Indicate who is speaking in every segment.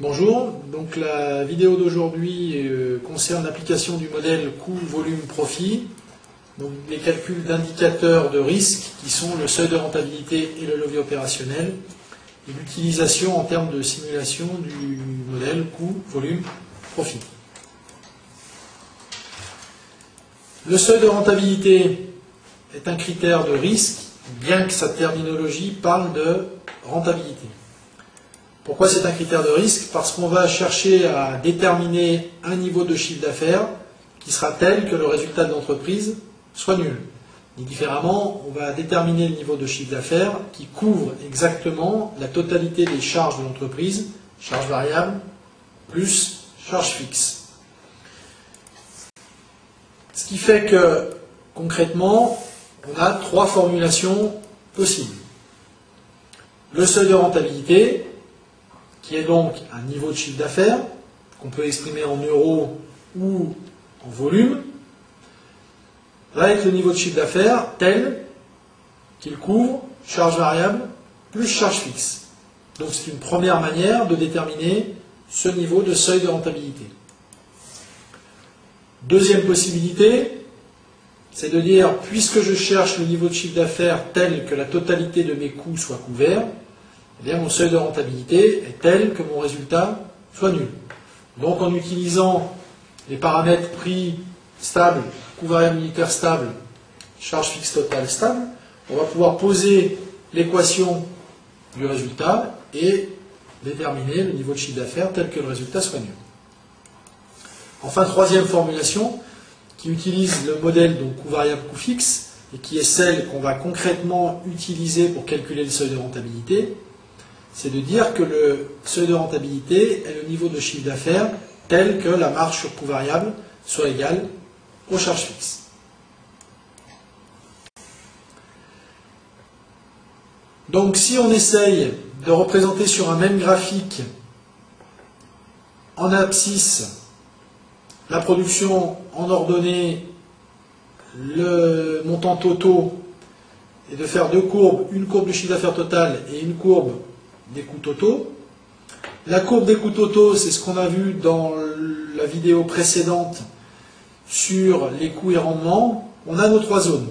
Speaker 1: Bonjour, donc la vidéo d'aujourd'hui euh, concerne l'application du modèle coût-volume-profit, donc les calculs d'indicateurs de risque qui sont le seuil de rentabilité et le levier opérationnel, et l'utilisation en termes de simulation du modèle coût-volume-profit. Le seuil de rentabilité est un critère de risque, bien que sa terminologie parle de rentabilité. Pourquoi c'est un critère de risque Parce qu'on va chercher à déterminer un niveau de chiffre d'affaires qui sera tel que le résultat de l'entreprise soit nul. Différemment, on va déterminer le niveau de chiffre d'affaires qui couvre exactement la totalité des charges de l'entreprise, charges variables plus charges fixes. Ce qui fait que, concrètement, on a trois formulations possibles. Le seuil de rentabilité, qui est donc un niveau de chiffre d'affaires, qu'on peut exprimer en euros ou en volume, être le niveau de chiffre d'affaires tel qu'il couvre charge variable plus charge fixe. Donc c'est une première manière de déterminer ce niveau de seuil de rentabilité. Deuxième possibilité, c'est de dire, puisque je cherche le niveau de chiffre d'affaires tel que la totalité de mes coûts soit couvert, eh mon seuil de rentabilité est tel que mon résultat soit nul. Donc en utilisant les paramètres prix stable, coût variable unitaire stable, charge fixe totale stable, on va pouvoir poser l'équation du résultat et déterminer le niveau de chiffre d'affaires tel que le résultat soit nul. Enfin, troisième formulation, qui utilise le modèle donc coût variable, coût fixe, et qui est celle qu'on va concrètement utiliser pour calculer le seuil de rentabilité, c'est de dire que le seuil de rentabilité est le niveau de chiffre d'affaires tel que la marge sur coût variable soit égale aux charges fixes. Donc si on essaye de représenter sur un même graphique en abscisse la production en ordonnée, le montant totaux, et de faire deux courbes, une courbe du chiffre d'affaires total et une courbe des coûts totaux. La courbe des coûts totaux, c'est ce qu'on a vu dans la vidéo précédente sur les coûts et rendements. On a nos trois zones.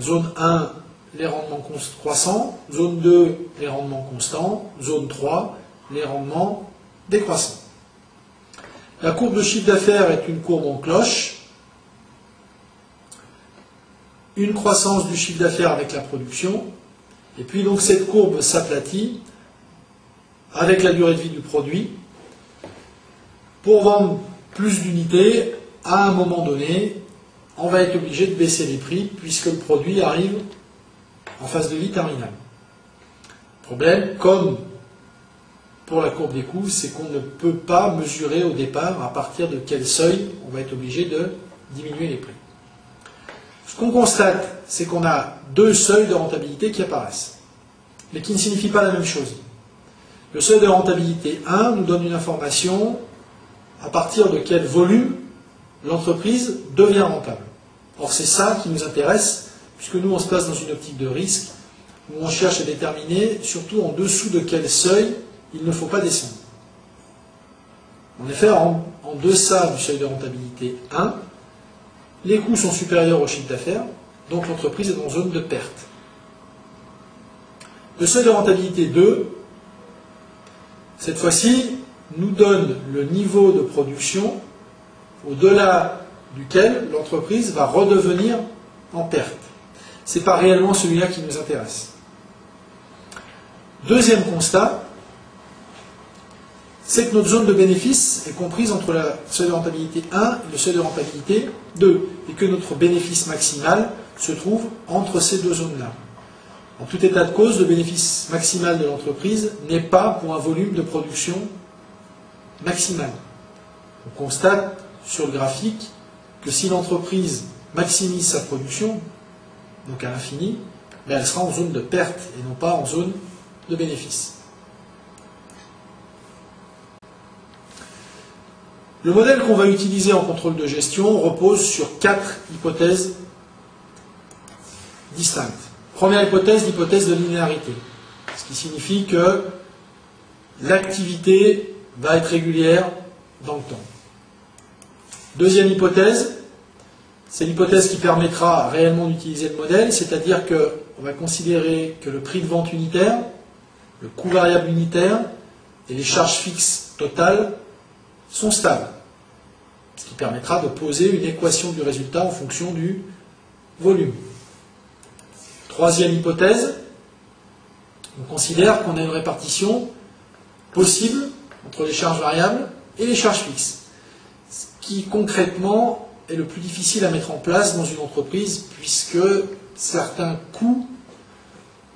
Speaker 1: Zone 1, les rendements croissants. Zone 2, les rendements constants. Zone 3, les rendements décroissants. La courbe de chiffre d'affaires est une courbe en cloche. Une croissance du chiffre d'affaires avec la production. Et puis donc cette courbe s'aplatit avec la durée de vie du produit. Pour vendre plus d'unités, à un moment donné, on va être obligé de baisser les prix puisque le produit arrive en phase de vie terminale. Problème, comme pour la courbe des coûts, c'est qu'on ne peut pas mesurer au départ à partir de quel seuil on va être obligé de diminuer les prix. Ce qu'on constate, c'est qu'on a deux seuils de rentabilité qui apparaissent, mais qui ne signifient pas la même chose. Le seuil de rentabilité 1 nous donne une information à partir de quel volume l'entreprise devient rentable. Or, c'est ça qui nous intéresse, puisque nous, on se place dans une optique de risque, où on cherche à déterminer surtout en dessous de quel seuil il ne faut pas descendre. En effet, en, en deçà du seuil de rentabilité 1, les coûts sont supérieurs au chiffre d'affaires, donc l'entreprise est dans zone de perte. Le seuil de rentabilité 2, cette fois-ci, nous donne le niveau de production au-delà duquel l'entreprise va redevenir en perte. Ce n'est pas réellement celui-là qui nous intéresse. Deuxième constat, c'est que notre zone de bénéfice est comprise entre le seuil de rentabilité 1 et le seuil de rentabilité 2, et que notre bénéfice maximal se trouve entre ces deux zones-là. En tout état de cause, le bénéfice maximal de l'entreprise n'est pas pour un volume de production maximal. On constate sur le graphique que si l'entreprise maximise sa production, donc à l'infini, ben, elle sera en zone de perte et non pas en zone de bénéfice. Le modèle qu'on va utiliser en contrôle de gestion repose sur quatre hypothèses distinctes. Première hypothèse, l'hypothèse de linéarité, ce qui signifie que l'activité va être régulière dans le temps. Deuxième hypothèse, c'est l'hypothèse qui permettra réellement d'utiliser le modèle, c'est-à-dire qu'on va considérer que le prix de vente unitaire, le coût variable unitaire et les charges fixes totales sont stables. Ce qui permettra de poser une équation du résultat en fonction du volume. Troisième hypothèse, on considère qu'on a une répartition possible entre les charges variables et les charges fixes. Ce qui concrètement est le plus difficile à mettre en place dans une entreprise puisque certains coûts,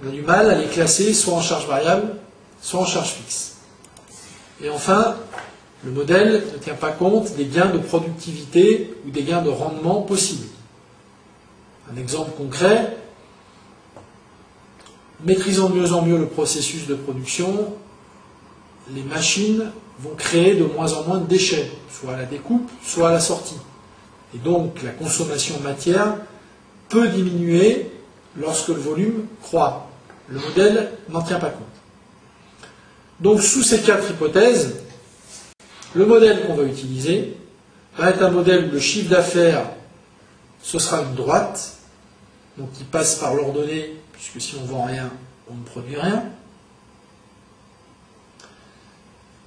Speaker 1: on a du mal à les classer soit en charge variable, soit en charge fixe. Et enfin, le modèle ne tient pas compte des gains de productivité ou des gains de rendement possibles. Un exemple concret, maîtrisant de mieux en mieux le processus de production, les machines vont créer de moins en moins de déchets, soit à la découpe, soit à la sortie. Et donc la consommation en matière peut diminuer lorsque le volume croît. Le modèle n'en tient pas compte. Donc sous ces quatre hypothèses, le modèle qu'on va utiliser va être un modèle où le chiffre d'affaires, ce sera une droite, donc qui passe par l'ordonnée, puisque si on vend rien, on ne produit rien.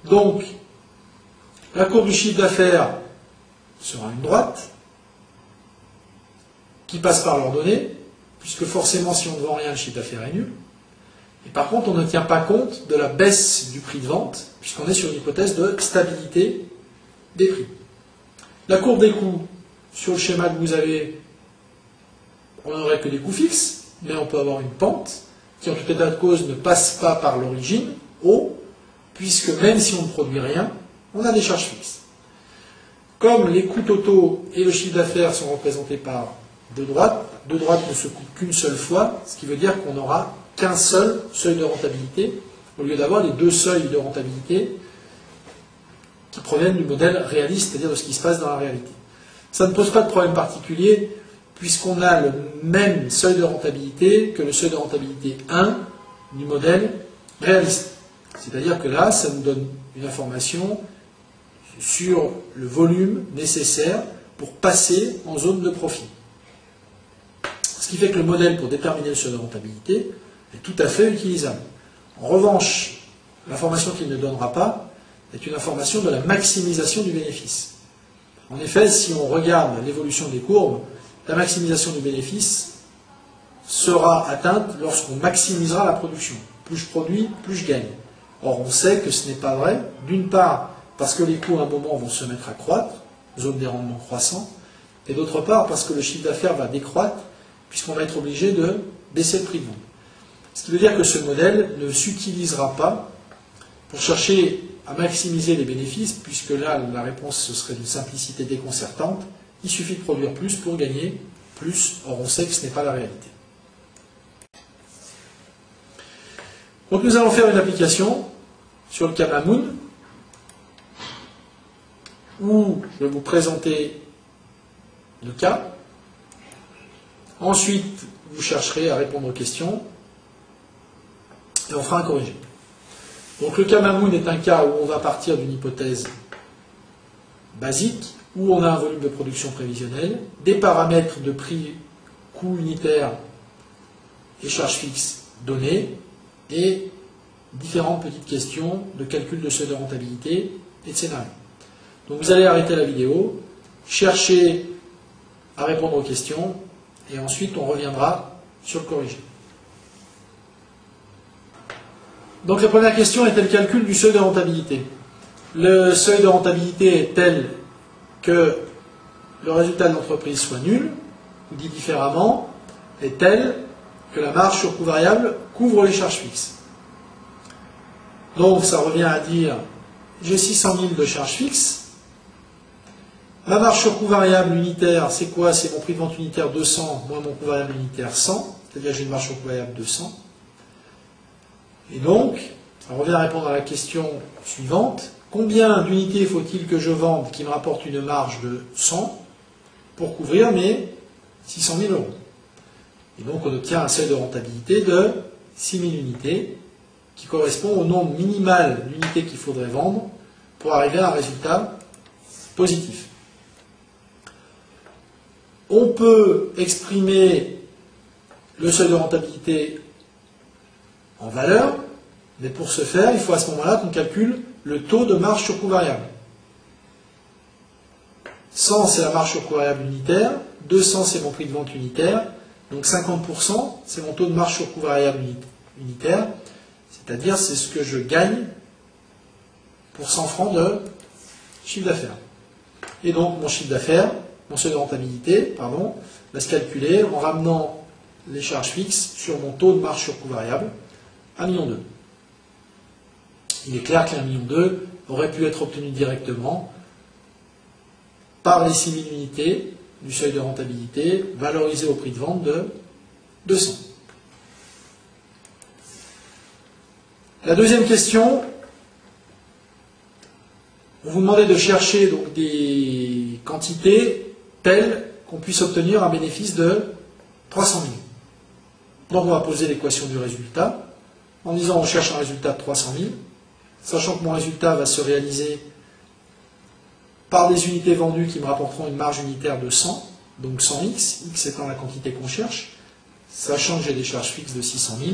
Speaker 1: Donc, la courbe du chiffre d'affaires sera une droite qui passe par l'ordonnée, puisque forcément, si on ne vend rien, le chiffre d'affaires est nul. Et par contre, on ne tient pas compte de la baisse du prix de vente, puisqu'on est sur une hypothèse de stabilité des prix. La courbe des coûts, sur le schéma que vous avez, on n'aurait que des coûts fixes, mais on peut avoir une pente qui, en tout état de cause, ne passe pas par l'origine, haut, puisque même si on ne produit rien, on a des charges fixes. Comme les coûts totaux et le chiffre d'affaires sont représentés par deux droites, deux droites ne se coupent qu'une seule fois, ce qui veut dire qu'on n'aura qu'un seul seuil de rentabilité, au lieu d'avoir les deux seuils de rentabilité qui proviennent du modèle réaliste, c'est-à-dire de ce qui se passe dans la réalité. Ça ne pose pas de problème particulier, puisqu'on a le même seuil de rentabilité que le seuil de rentabilité 1 du modèle réaliste. C'est-à-dire que là, ça nous donne une information sur le volume nécessaire pour passer en zone de profit. Ce qui fait que le modèle pour déterminer le seuil de rentabilité est tout à fait utilisable. En revanche, l'information qu'il ne donnera pas est une information de la maximisation du bénéfice. En effet, si on regarde l'évolution des courbes, la maximisation du bénéfice sera atteinte lorsqu'on maximisera la production. Plus je produis, plus je gagne. Or, on sait que ce n'est pas vrai, d'une part parce que les coûts à un moment vont se mettre à croître, zone des rendements croissants, et d'autre part parce que le chiffre d'affaires va décroître, puisqu'on va être obligé de baisser le prix de vente. Ce qui veut dire que ce modèle ne s'utilisera pas pour chercher à maximiser les bénéfices, puisque là, la réponse, serait d'une simplicité déconcertante. Il suffit de produire plus pour gagner plus. Or, on sait que ce n'est pas la réalité. Donc, nous allons faire une application sur le cas où je vais vous présenter le cas. Ensuite, vous chercherez à répondre aux questions et on fera un corrigé. Donc le cas est un cas où on va partir d'une hypothèse basique, où on a un volume de production prévisionnel, des paramètres de prix, coût unitaire et charges fixes donnés, et différentes petites questions de calcul de seuil de rentabilité et de scénario. Donc vous allez arrêter la vidéo, chercher à répondre aux questions, et ensuite on reviendra sur le corrigé. Donc la première question était le calcul du seuil de rentabilité. Le seuil de rentabilité est tel que le résultat de l'entreprise soit nul, ou dit différemment, est tel que la marge sur coût variable couvre les charges fixes. Donc ça revient à dire, j'ai 600 000 de charges fixes, ma marge sur coût variable unitaire, c'est quoi? C'est mon prix de vente unitaire 200 moins mon coût variable unitaire 100, c'est-à-dire j'ai une marge sur coût variable de 100. Et donc, ça revient à répondre à la question suivante. Combien d'unités faut-il que je vende qui me rapporte une marge de 100 pour couvrir mes 600 000 euros? Et donc, on obtient un seuil de rentabilité de 6 000 unités qui correspond au nombre minimal d'unités qu'il faudrait vendre pour arriver à un résultat positif. On peut exprimer le seuil de rentabilité en valeur, mais pour ce faire, il faut à ce moment-là qu'on calcule le taux de marge sur coût variable. 100, c'est la marge sur coût variable unitaire, 200, c'est mon prix de vente unitaire, donc 50%, c'est mon taux de marge sur coût variable unitaire, c'est-à-dire c'est ce que je gagne pour 100 francs de chiffre d'affaires. Et donc mon chiffre d'affaires, mon seuil de rentabilité, pardon, va se calculer en ramenant les charges fixes sur mon taux de marge sur coût variable, 1,2 million. Il est clair 1,2 million aurait pu être obtenu directement par les 6000 unités du seuil de rentabilité valorisé au prix de vente de 200. La deuxième question, on vous demandait de chercher des quantités telles qu'on puisse obtenir un bénéfice de 300 000. Donc on va poser l'équation du résultat en disant on cherche un résultat de 300 000, sachant que mon résultat va se réaliser par des unités vendues qui me rapporteront une marge unitaire de 100, donc 100x, x étant la quantité qu'on cherche, sachant que j'ai des charges fixes de 600 000,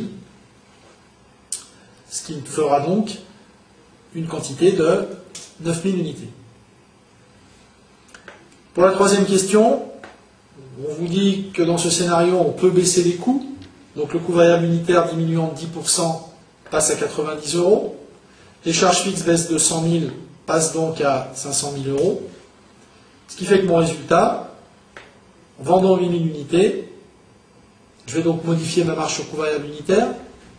Speaker 1: ce qui me fera donc une quantité de 9000 unités. Pour la troisième question, on vous dit que dans ce scénario, on peut baisser les coûts. Donc le coût variable unitaire diminuant de 10% passe à 90 euros. Les charges fixes baissent de 100 000, passent donc à 500 000 euros. Ce qui fait que mon résultat, en vendant 8000 unités, je vais donc modifier ma marge sur coût unitaire,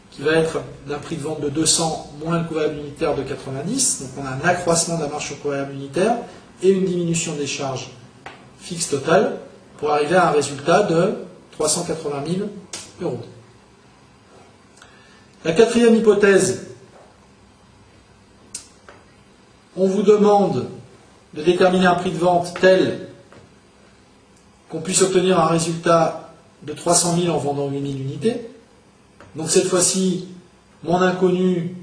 Speaker 1: qui va être d'un prix de vente de 200 moins le coût unitaire de 90. Donc on a un accroissement de la marge sur coût unitaire et une diminution des charges fixes totales pour arriver à un résultat de 380 000 euros. La quatrième hypothèse, on vous demande de déterminer un prix de vente tel qu'on puisse obtenir un résultat de 300 000 en vendant 8000 unités. Donc cette fois-ci, mon inconnu,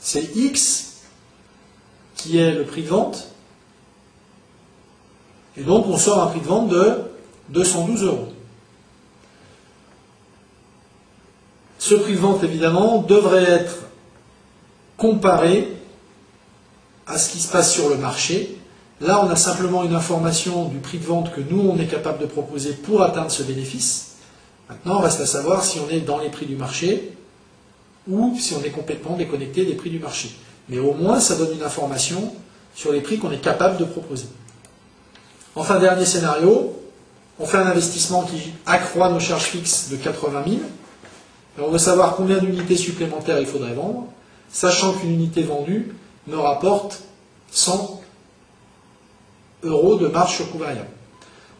Speaker 1: c'est X, qui est le prix de vente. Et donc on sort un prix de vente de 212 euros. Ce prix de vente, évidemment, devrait être comparé à ce qui se passe sur le marché. Là, on a simplement une information du prix de vente que nous, on est capable de proposer pour atteindre ce bénéfice. Maintenant, reste à savoir si on est dans les prix du marché ou si on est complètement déconnecté des prix du marché. Mais au moins, ça donne une information sur les prix qu'on est capable de proposer. Enfin, dernier scénario, on fait un investissement qui accroît nos charges fixes de 80 000. on veut savoir combien d'unités supplémentaires il faudrait vendre, sachant qu'une unité vendue me rapporte 100 euros de marge sur coût.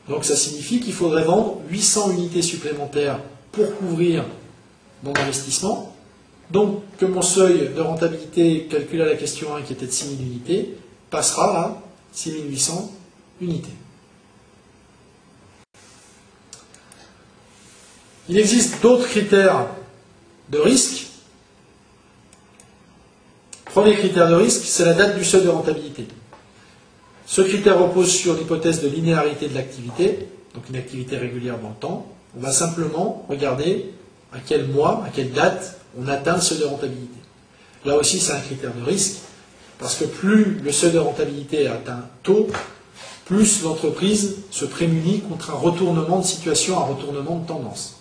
Speaker 1: Donc ça signifie qu'il faudrait vendre 800 unités supplémentaires pour couvrir mon investissement. Donc que mon seuil de rentabilité calculé à la question 1 qui était de 6000 unités passera à 6800 unités. Il existe d'autres critères de risque. Premier critère de risque, c'est la date du seuil de rentabilité. Ce critère repose sur l'hypothèse de linéarité de l'activité, donc une activité régulière dans le temps. On va simplement regarder à quel mois, à quelle date on atteint le seuil de rentabilité. Là aussi, c'est un critère de risque, parce que plus le seuil de rentabilité est atteint tôt, plus l'entreprise se prémunit contre un retournement de situation, un retournement de tendance.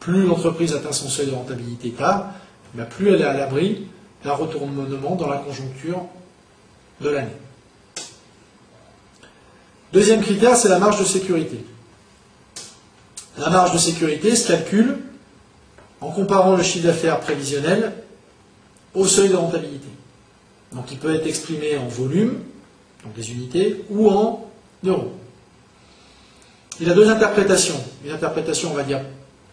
Speaker 1: Plus l'entreprise atteint son seuil de rentabilité tard, ben, plus elle est à l'abri d'un retournement dans la conjoncture de l'année. Deuxième critère, c'est la marge de sécurité. La marge de sécurité se calcule en comparant le chiffre d'affaires prévisionnel au seuil de rentabilité. Donc il peut être exprimé en volume, donc des unités, ou en euros. Il a deux interprétations. Une interprétation, on va dire,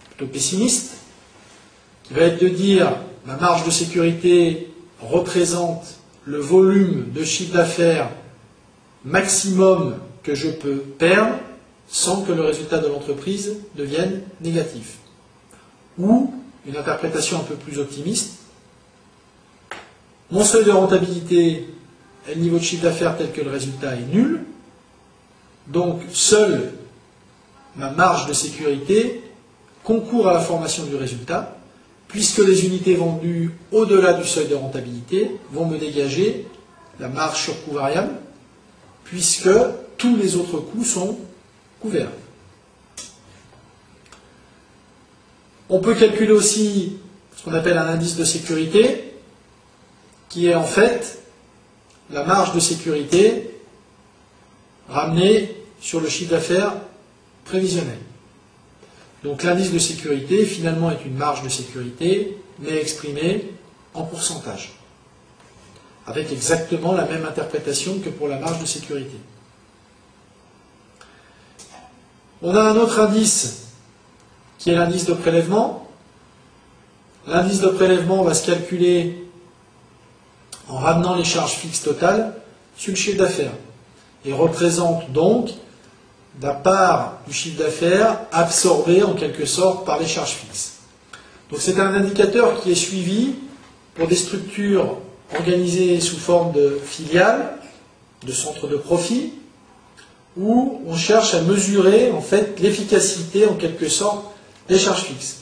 Speaker 1: plutôt pessimiste, qui va être de dire ma marge de sécurité représente le volume de chiffre d'affaires maximum que je peux perdre sans que le résultat de l'entreprise devienne négatif. Ou une interprétation un peu plus optimiste, mon seuil de rentabilité et le niveau de chiffre d'affaires tel que le résultat est nul. Donc seule ma marge de sécurité concourt à la formation du résultat, puisque les unités vendues au-delà du seuil de rentabilité vont me dégager la marge sur coût variable, puisque tous les autres coûts sont couverts. On peut calculer aussi ce qu'on appelle un indice de sécurité, qui est en fait la marge de sécurité ramenée sur le chiffre d'affaires prévisionnel. Donc l'indice de sécurité finalement est une marge de sécurité, mais exprimée en pourcentage, avec exactement la même interprétation que pour la marge de sécurité. On a un autre indice qui est l'indice de prélèvement. L'indice de prélèvement va se calculer en ramenant les charges fixes totales sur le chiffre d'affaires et représente donc la part du chiffre d'affaires absorbée en quelque sorte par les charges fixes. Donc c'est un indicateur qui est suivi pour des structures organisées sous forme de filiales, de centres de profit, où on cherche à mesurer en fait l'efficacité en quelque sorte des charges fixes.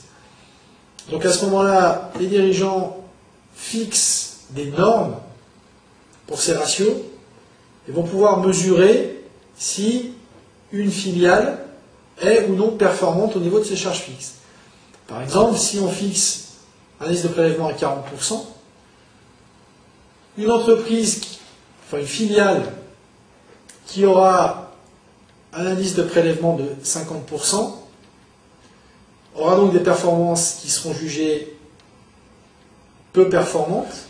Speaker 1: Donc à ce moment-là, les dirigeants fixent des normes pour ces ratios et vont pouvoir mesurer si une filiale est ou non performante au niveau de ses charges fixes. Par exemple, si on fixe un indice de prélèvement à 40%, une entreprise, enfin une filiale qui aura un indice de prélèvement de 50%, aura donc des performances qui seront jugées peu performantes.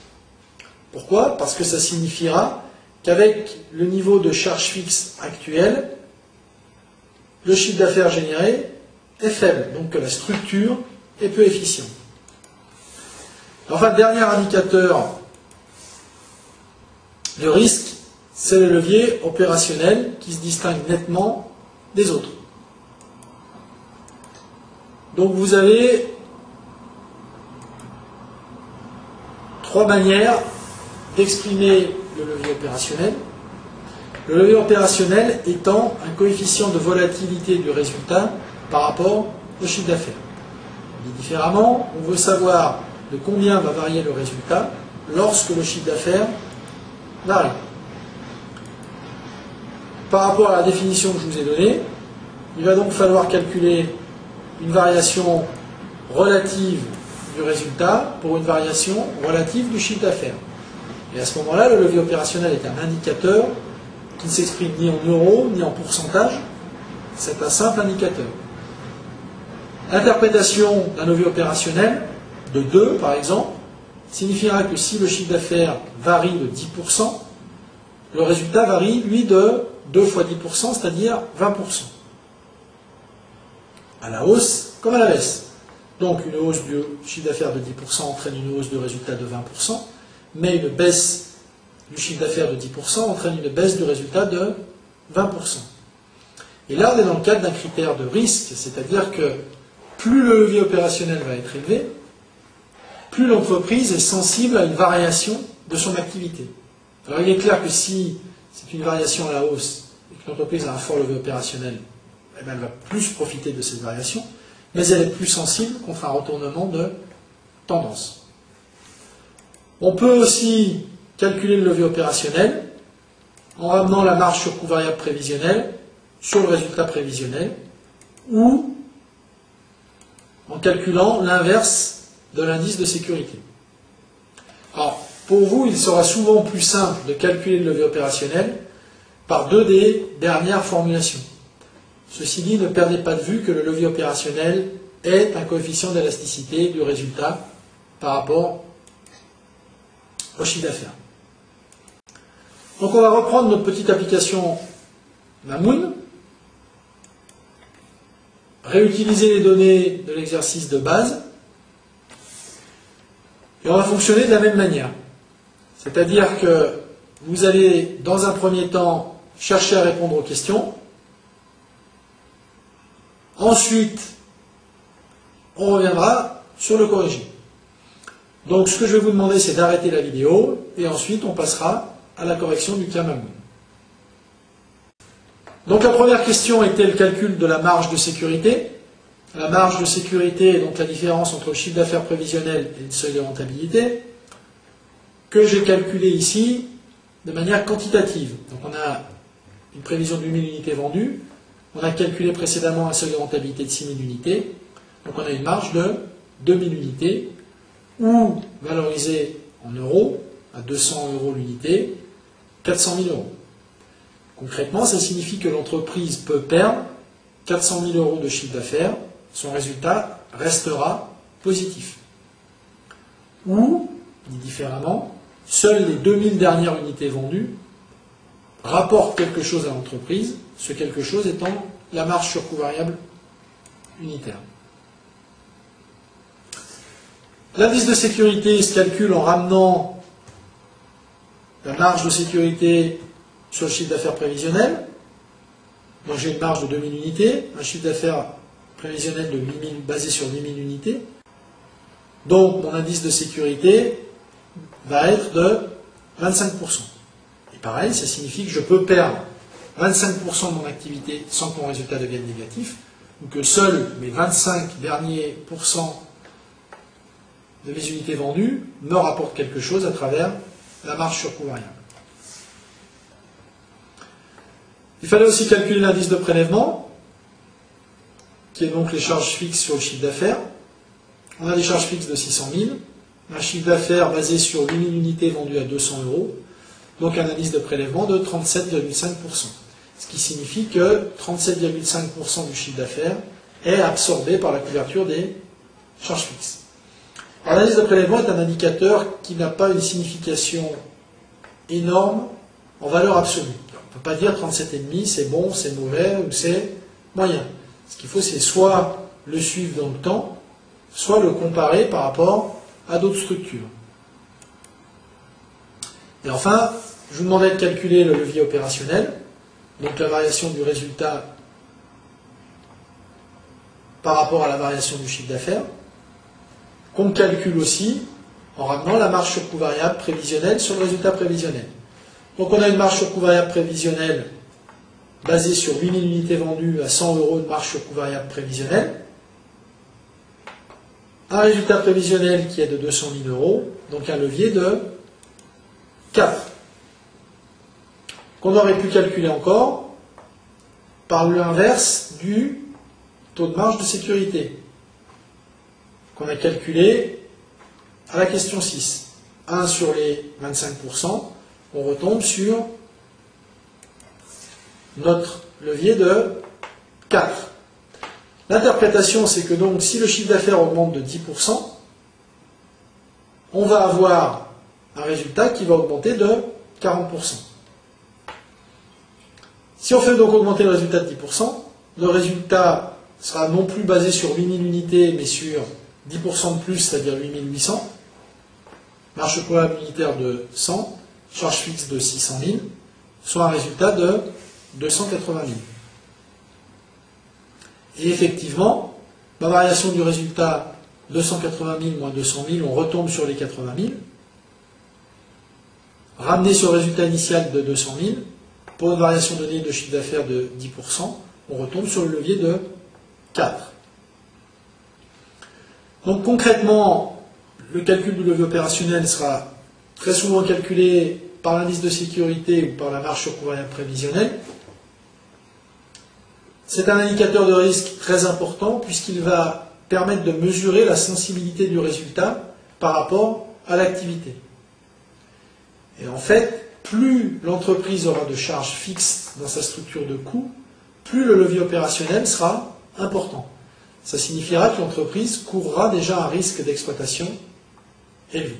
Speaker 1: Pourquoi? Parce que ça signifiera qu'avec le niveau de charge fixe actuel, le chiffre d'affaires généré est faible, donc la structure est peu efficiente. Enfin, dernier indicateur de risque, c'est le levier opérationnel qui se distingue nettement des autres. Donc vous avez trois manières d'exprimer le levier opérationnel. Le levier opérationnel étant un coefficient de volatilité du résultat par rapport au chiffre d'affaires. Différemment, on veut savoir de combien va varier le résultat lorsque le chiffre d'affaires varie. Par rapport à la définition que je vous ai donnée, il va donc falloir calculer une variation relative du résultat pour une variation relative du chiffre d'affaires. Et à ce moment-là, le levier opérationnel est un indicateur qui ne s'exprime ni en euros ni en pourcentage. C'est un simple indicateur. L'interprétation d'un levier opérationnel de 2, par exemple, signifiera que si le chiffre d'affaires varie de 10%, le résultat varie, lui, de 2 fois 10%, c'est-à-dire 20%. À la hausse comme à la baisse. Donc une hausse du chiffre d'affaires de 10% entraîne une hausse du résultat de 20%, mais une baisse du chiffre d'affaires de 10% entraîne une baisse du résultat de 20%. Et là, on est dans le cadre d'un critère de risque, c'est-à-dire que plus le levier opérationnel va être élevé, plus l'entreprise est sensible à une variation de son activité. Alors il est clair que si c'est une variation à la hausse et que l'entreprise a un fort levier opérationnel, eh ben, elle va plus profiter de cette variation, mais elle est plus sensible contre un retournement de tendance. On peut aussi calculer le levier opérationnel en ramenant la marge sur coût variable prévisionnel sur le résultat prévisionnel ou en calculant l'inverse de l'indice de sécurité. Alors, pour vous, il sera souvent plus simple de calculer le levier opérationnel par deux des dernières formulations. Ceci dit, ne perdez pas de vue que le levier opérationnel est un coefficient d'élasticité du résultat par rapport au chiffre d'affaires. Donc on va reprendre notre petite application Mamoon, réutiliser les données de l'exercice de base, et on va fonctionner de la même manière. C'est-à-dire que vous allez, dans un premier temps, chercher à répondre aux questions. Ensuite, on reviendra sur le corrigé. Donc ce que je vais vous demander, c'est d'arrêter la vidéo et ensuite on passera à la correction du Kamamoun. Donc la première question était le calcul de la marge de sécurité. La marge de sécurité est donc la différence entre le chiffre d'affaires prévisionnel et le seuil de rentabilité, que j'ai calculé ici de manière quantitative. Donc on a une prévision de 8000 unités vendues, on a calculé précédemment un seuil de rentabilité de 6000 unités, donc on a une marge de 2000 unités, ou valorisée en euros, à 200 euros l'unité, 400 000 euros. Concrètement, ça signifie que l'entreprise peut perdre 400 000 euros de chiffre d'affaires, son résultat restera positif. Ou, dit différemment, seules les 2000 dernières unités vendues rapportent quelque chose à l'entreprise, ce quelque chose étant la marge sur coût variable unitaire. L'indice de sécurité se calcule en ramenant la marge de sécurité sur le chiffre d'affaires prévisionnel. Donc j'ai une marge de 2000 unités, un chiffre d'affaires prévisionnel de 8000, basé sur 8000 unités. Donc mon indice de sécurité va être de 25%. Et pareil, ça signifie que je peux perdre 25% de mon activité sans que mon résultat devienne négatif, ou que seuls mes 25 derniers pourcents de mes unités vendues me rapportent quelque chose à travers la marge sur coût variable. Il fallait aussi calculer l'indice de prélèvement, qui est donc les charges fixes sur le chiffre d'affaires. On a des charges fixes de 600 000, un chiffre d'affaires basé sur 8000 unités vendues à 200 euros, donc un indice de prélèvement de 37,5%. Ce qui signifie que 37,5% du chiffre d'affaires est absorbé par la couverture des charges fixes. L'indice de prélèvement est un indicateur qui n'a pas une signification énorme en valeur absolue. On ne peut pas dire 37,5 c'est bon, c'est mauvais ou c'est moyen. Ce qu'il faut, c'est soit le suivre dans le temps, soit le comparer par rapport à d'autres structures. Et enfin, je vous demandais de calculer le levier opérationnel, donc la variation du résultat par rapport à la variation du chiffre d'affaires qu'on calcule aussi en ramenant la marge sur coût variable prévisionnelle sur le résultat prévisionnel. Donc on a une marge sur coût variable prévisionnelle basée sur 8000 unités vendues à 100 euros de marge sur coût variable prévisionnelle. Un résultat prévisionnel qui est de 200 000 euros, donc un levier de 4. Qu'on aurait pu calculer encore par l'inverse du taux de marge de sécurité qu'on a calculé à la question 6. 1 sur les 25%, on retombe sur notre levier de 4. L'interprétation, c'est que donc si le chiffre d'affaires augmente de 10%, on va avoir un résultat qui va augmenter de 40%. Si on fait donc augmenter le résultat de 10%, le résultat sera non plus basé sur 8000 unités, mais sur 10% de plus, c'est-à-dire 8800, marge probable unitaire de 100, charge fixe de 600 000, soit un résultat de 280 000. Et effectivement, ma variation du résultat 280 000 moins 200 000, on retombe sur les 80 000. Ramené sur le résultat initial de 200 000, pour une variation donnée de chiffre d'affaires de 10%, on retombe sur le levier de 4. Donc concrètement, le calcul du levier opérationnel sera très souvent calculé par l'indice de sécurité ou par la marge sur coût prévisionnelle. C'est un indicateur de risque très important puisqu'il va permettre de mesurer la sensibilité du résultat par rapport à l'activité. Et en fait, plus l'entreprise aura de charges fixes dans sa structure de coûts, plus le levier opérationnel sera important ça signifiera que l'entreprise courra déjà un risque d'exploitation élevé.